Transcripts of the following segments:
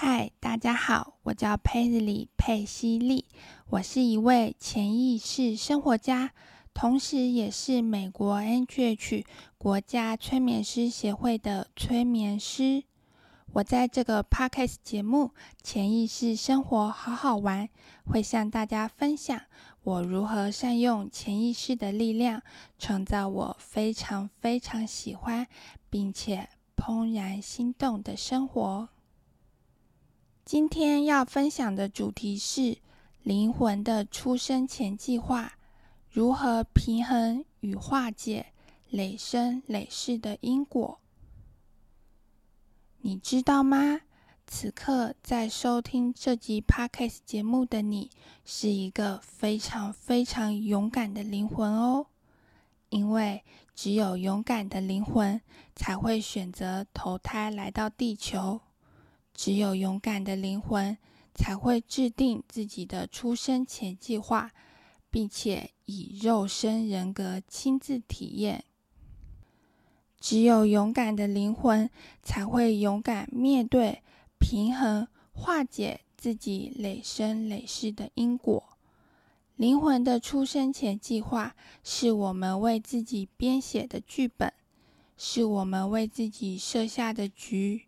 嗨，大家好，我叫佩斯里佩西利，我是一位潜意识生活家，同时也是美国 NGH 国家催眠师协会的催眠师。我在这个 Podcast 节目《潜意识生活好好玩》，会向大家分享我如何善用潜意识的力量，创造我非常非常喜欢并且怦然心动的生活。今天要分享的主题是灵魂的出生前计划，如何平衡与化解累生累世的因果。你知道吗？此刻在收听这集 Podcast 节目的你，是一个非常非常勇敢的灵魂哦。因为只有勇敢的灵魂，才会选择投胎来到地球。只有勇敢的灵魂才会制定自己的出生前计划，并且以肉身人格亲自体验。只有勇敢的灵魂才会勇敢面对、平衡、化解自己累生累世的因果。灵魂的出生前计划是我们为自己编写的剧本，是我们为自己设下的局。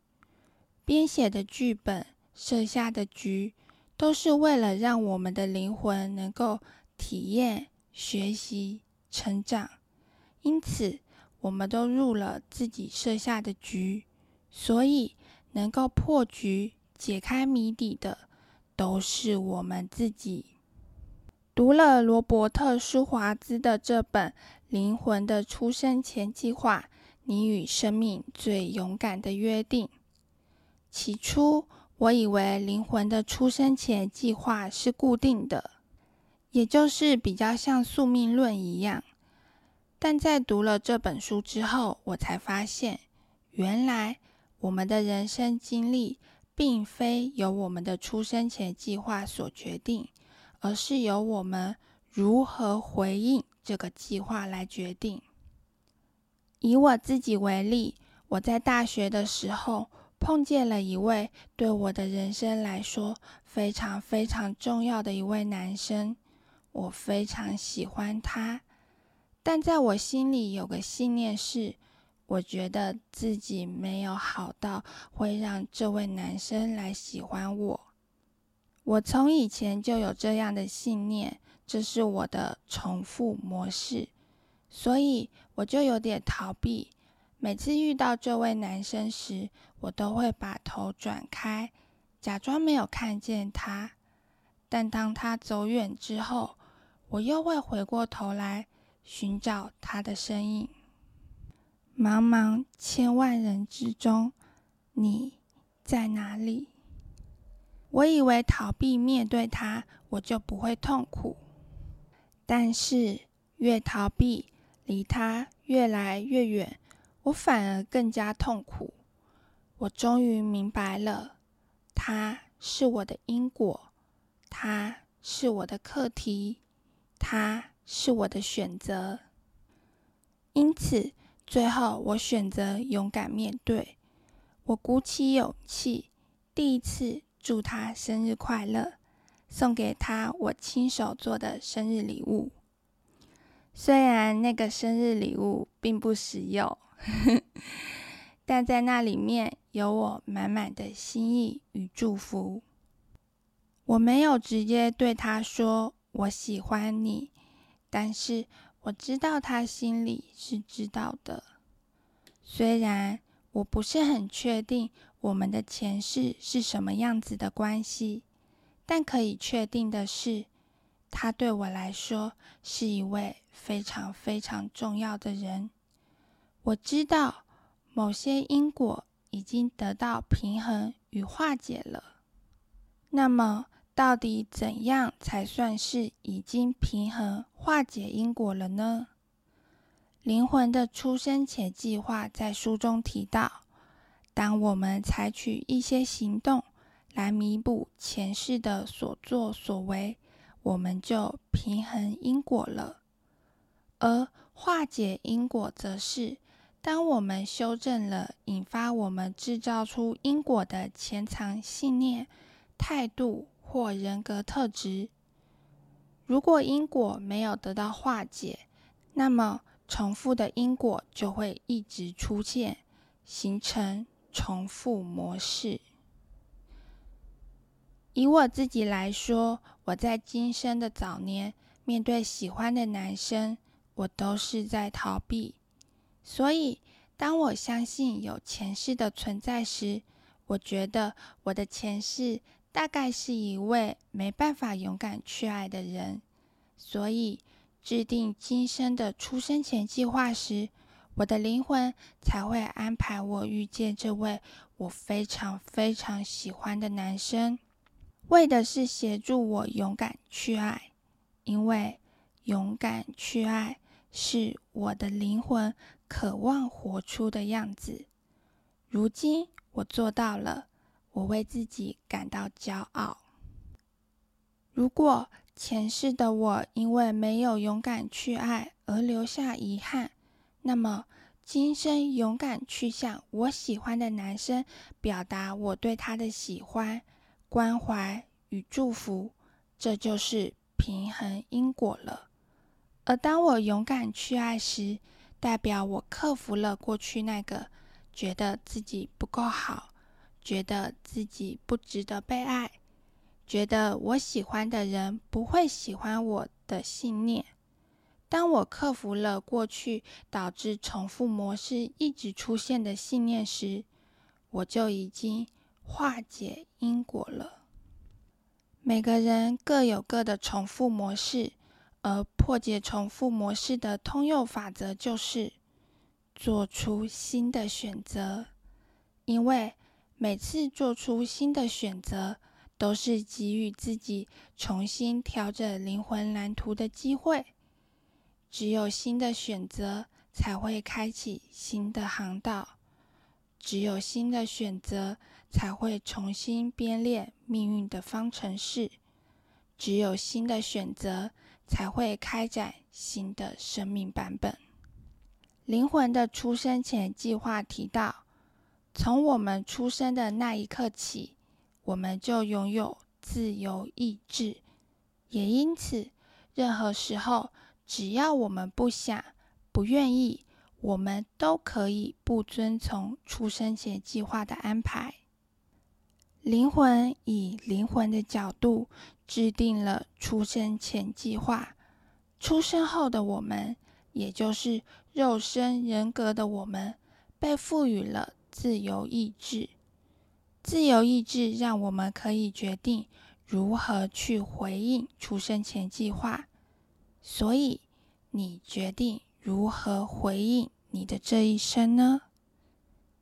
编写的剧本、设下的局，都是为了让我们的灵魂能够体验、学习、成长。因此，我们都入了自己设下的局，所以能够破局、解开谜底的，都是我们自己。读了罗伯特·舒华兹的这本《灵魂的出生前计划》，你与生命最勇敢的约定。起初，我以为灵魂的出生前计划是固定的，也就是比较像宿命论一样。但在读了这本书之后，我才发现，原来我们的人生经历并非由我们的出生前计划所决定，而是由我们如何回应这个计划来决定。以我自己为例，我在大学的时候。碰见了一位对我的人生来说非常非常重要的一位男生，我非常喜欢他，但在我心里有个信念是，我觉得自己没有好到会让这位男生来喜欢我。我从以前就有这样的信念，这是我的重复模式，所以我就有点逃避。每次遇到这位男生时，我都会把头转开，假装没有看见他。但当他走远之后，我又会回过头来寻找他的身影。茫茫千万人之中，你在哪里？我以为逃避面对他，我就不会痛苦。但是越逃避，离他越来越远。我反而更加痛苦。我终于明白了，他是我的因果，他是我的课题，他是我的选择。因此，最后我选择勇敢面对。我鼓起勇气，第一次祝他生日快乐，送给他我亲手做的生日礼物。虽然那个生日礼物并不实用。但在那里面有我满满的心意与祝福。我没有直接对他说我喜欢你，但是我知道他心里是知道的。虽然我不是很确定我们的前世是什么样子的关系，但可以确定的是，他对我来说是一位非常非常重要的人。我知道某些因果已经得到平衡与化解了。那么，到底怎样才算是已经平衡化解因果了呢？灵魂的出生前计划在书中提到，当我们采取一些行动来弥补前世的所作所为，我们就平衡因果了。而化解因果，则是。当我们修正了引发我们制造出因果的潜藏信念、态度或人格特质，如果因果没有得到化解，那么重复的因果就会一直出现，形成重复模式。以我自己来说，我在今生的早年，面对喜欢的男生，我都是在逃避。所以，当我相信有前世的存在时，我觉得我的前世大概是一位没办法勇敢去爱的人。所以，制定今生的出生前计划时，我的灵魂才会安排我遇见这位我非常非常喜欢的男生，为的是协助我勇敢去爱，因为勇敢去爱是我的灵魂。渴望活出的样子，如今我做到了，我为自己感到骄傲。如果前世的我因为没有勇敢去爱而留下遗憾，那么今生勇敢去向我喜欢的男生表达我对他的喜欢、关怀与祝福，这就是平衡因果了。而当我勇敢去爱时，代表我克服了过去那个觉得自己不够好、觉得自己不值得被爱、觉得我喜欢的人不会喜欢我的信念。当我克服了过去导致重复模式一直出现的信念时，我就已经化解因果了。每个人各有各的重复模式。而破解重复模式的通用法则就是做出新的选择，因为每次做出新的选择，都是给予自己重新调整灵魂蓝图的机会。只有新的选择，才会开启新的航道；只有新的选择，才会重新编列命运的方程式；只有新的选择。才会开展新的生命版本。灵魂的出生前计划提到，从我们出生的那一刻起，我们就拥有自由意志，也因此，任何时候，只要我们不想、不愿意，我们都可以不遵从出生前计划的安排。灵魂以灵魂的角度制定了出生前计划，出生后的我们，也就是肉身人格的我们，被赋予了自由意志。自由意志让我们可以决定如何去回应出生前计划。所以，你决定如何回应你的这一生呢？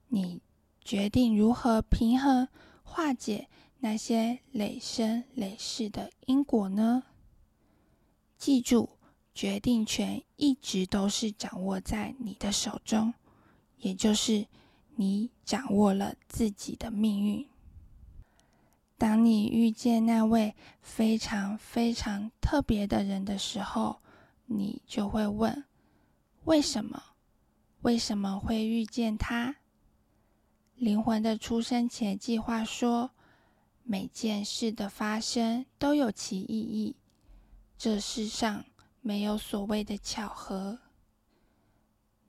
你决定如何平衡？化解那些累生累世的因果呢？记住，决定权一直都是掌握在你的手中，也就是你掌握了自己的命运。当你遇见那位非常非常特别的人的时候，你就会问：为什么？为什么会遇见他？灵魂的出生前计划说：“每件事的发生都有其意义，这世上没有所谓的巧合。”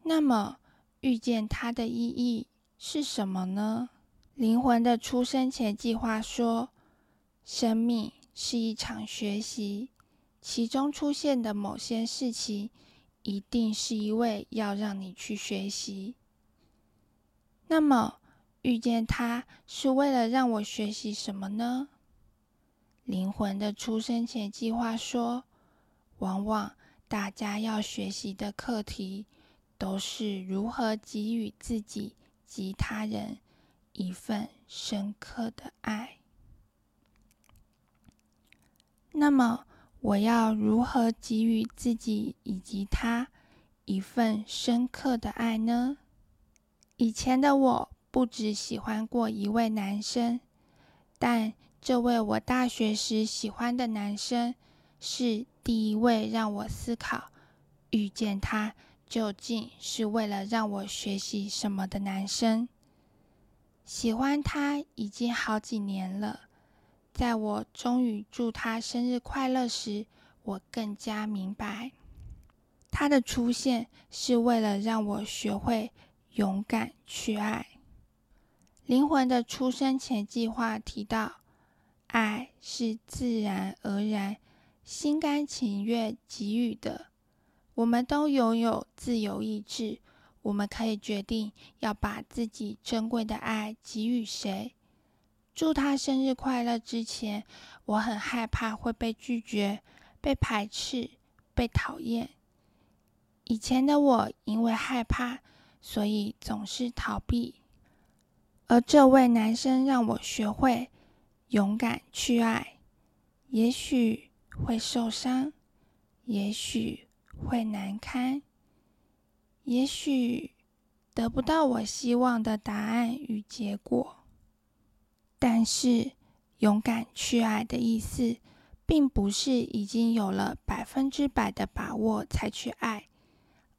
那么，遇见它的意义是什么呢？灵魂的出生前计划说：“生命是一场学习，其中出现的某些事情，一定是一位要让你去学习。”那么。遇见他是为了让我学习什么呢？灵魂的出生前计划说，往往大家要学习的课题，都是如何给予自己及他人一份深刻的爱。那么，我要如何给予自己以及他一份深刻的爱呢？以前的我。不只喜欢过一位男生，但这位我大学时喜欢的男生是第一位让我思考遇见他究竟是为了让我学习什么的男生。喜欢他已经好几年了，在我终于祝他生日快乐时，我更加明白，他的出现是为了让我学会勇敢去爱。灵魂的出生前计划提到，爱是自然而然、心甘情愿给予的。我们都拥有自由意志，我们可以决定要把自己珍贵的爱给予谁。祝他生日快乐之前，我很害怕会被拒绝、被排斥、被讨厌。以前的我因为害怕，所以总是逃避。而这位男生让我学会勇敢去爱，也许会受伤，也许。会难堪，也许得不到我希望的答案与结果。但是，勇敢去爱的意思，并不是已经有了百分之百的把握才去爱，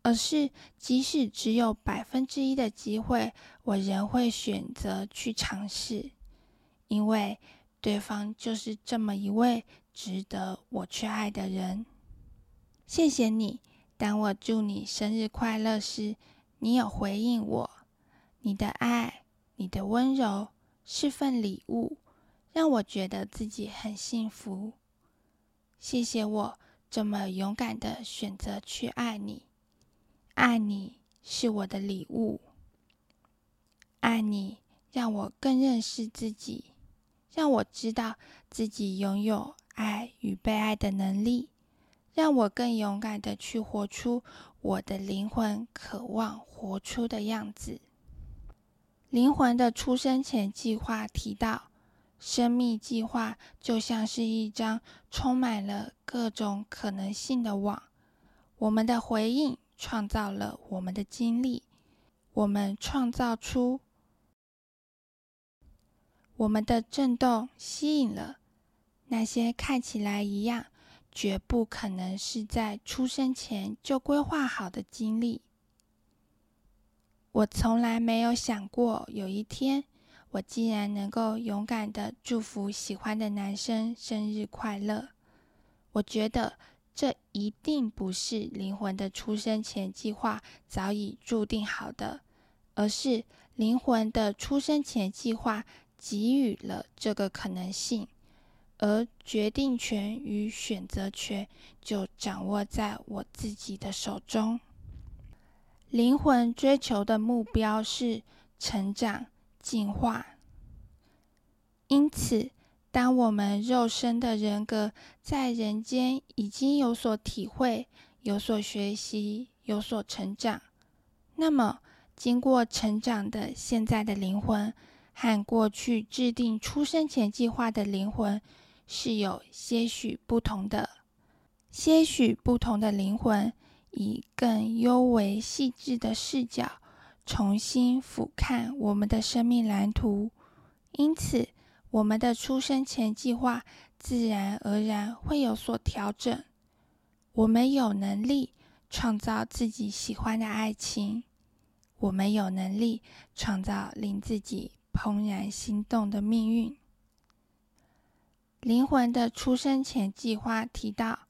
而是即使只有百分之一的机会，我仍会选择去尝试，因为对方就是这么一位值得我去爱的人。谢谢你。当我祝你生日快乐时，你有回应我。你的爱，你的温柔，是份礼物，让我觉得自己很幸福。谢谢我这么勇敢的选择去爱你。爱你是我的礼物。爱你让我更认识自己，让我知道自己拥有爱与被爱的能力。让我更勇敢的去活出我的灵魂渴望活出的样子。灵魂的出生前计划提到，生命计划就像是一张充满了各种可能性的网。我们的回应创造了我们的经历，我们创造出我们的震动，吸引了那些看起来一样。绝不可能是在出生前就规划好的经历。我从来没有想过有一天，我竟然能够勇敢的祝福喜欢的男生生日快乐。我觉得这一定不是灵魂的出生前计划早已注定好的，而是灵魂的出生前计划给予了这个可能性。而决定权与选择权就掌握在我自己的手中。灵魂追求的目标是成长、进化。因此，当我们肉身的人格在人间已经有所体会、有所学习、有所成长，那么经过成长的现在的灵魂和过去制定出生前计划的灵魂。是有些许不同的，些许不同的灵魂，以更优为细致的视角，重新俯瞰我们的生命蓝图。因此，我们的出生前计划自然而然会有所调整。我们有能力创造自己喜欢的爱情，我们有能力创造令自己怦然心动的命运。灵魂的出生前计划提到，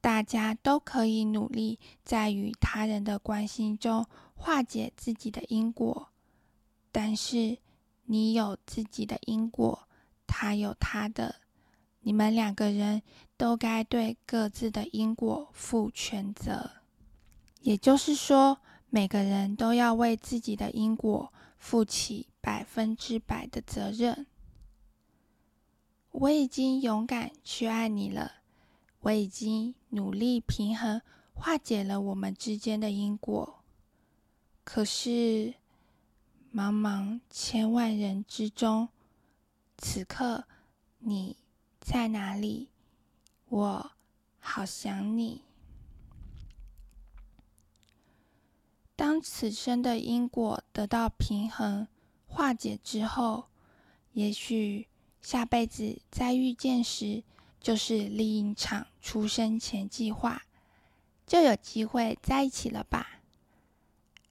大家都可以努力在与他人的关心中化解自己的因果，但是你有自己的因果，他有他的，你们两个人都该对各自的因果负全责。也就是说，每个人都要为自己的因果负起百分之百的责任。我已经勇敢去爱你了，我已经努力平衡化解了我们之间的因果。可是，茫茫千万人之中，此刻你在哪里？我好想你。当此生的因果得到平衡化解之后，也许。下辈子再遇见时，就是另一场出生前计划，就有机会在一起了吧。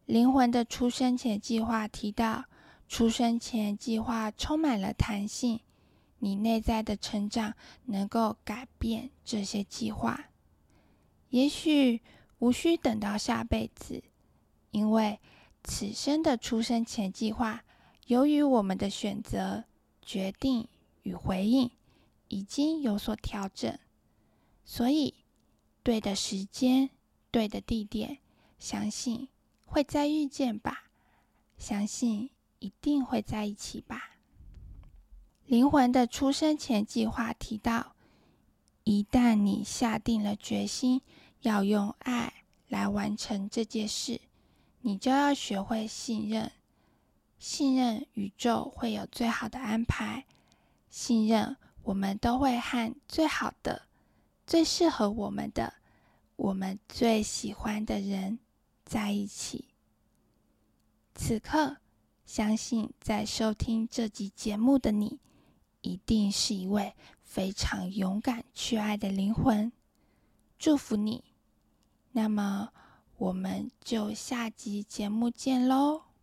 灵魂的出生前计划提到，出生前计划充满了弹性，你内在的成长能够改变这些计划。也许无需等到下辈子，因为此生的出生前计划，由于我们的选择、决定与回应，已经有所调整，所以对的时间、对的地点，相信。会再遇见吧，相信一定会在一起吧。灵魂的出生前计划提到，一旦你下定了决心要用爱来完成这件事，你就要学会信任，信任宇宙会有最好的安排，信任我们都会和最好的、最适合我们的、我们最喜欢的人。在一起。此刻，相信在收听这集节目的你，一定是一位非常勇敢去爱的灵魂。祝福你。那么，我们就下集节目见喽。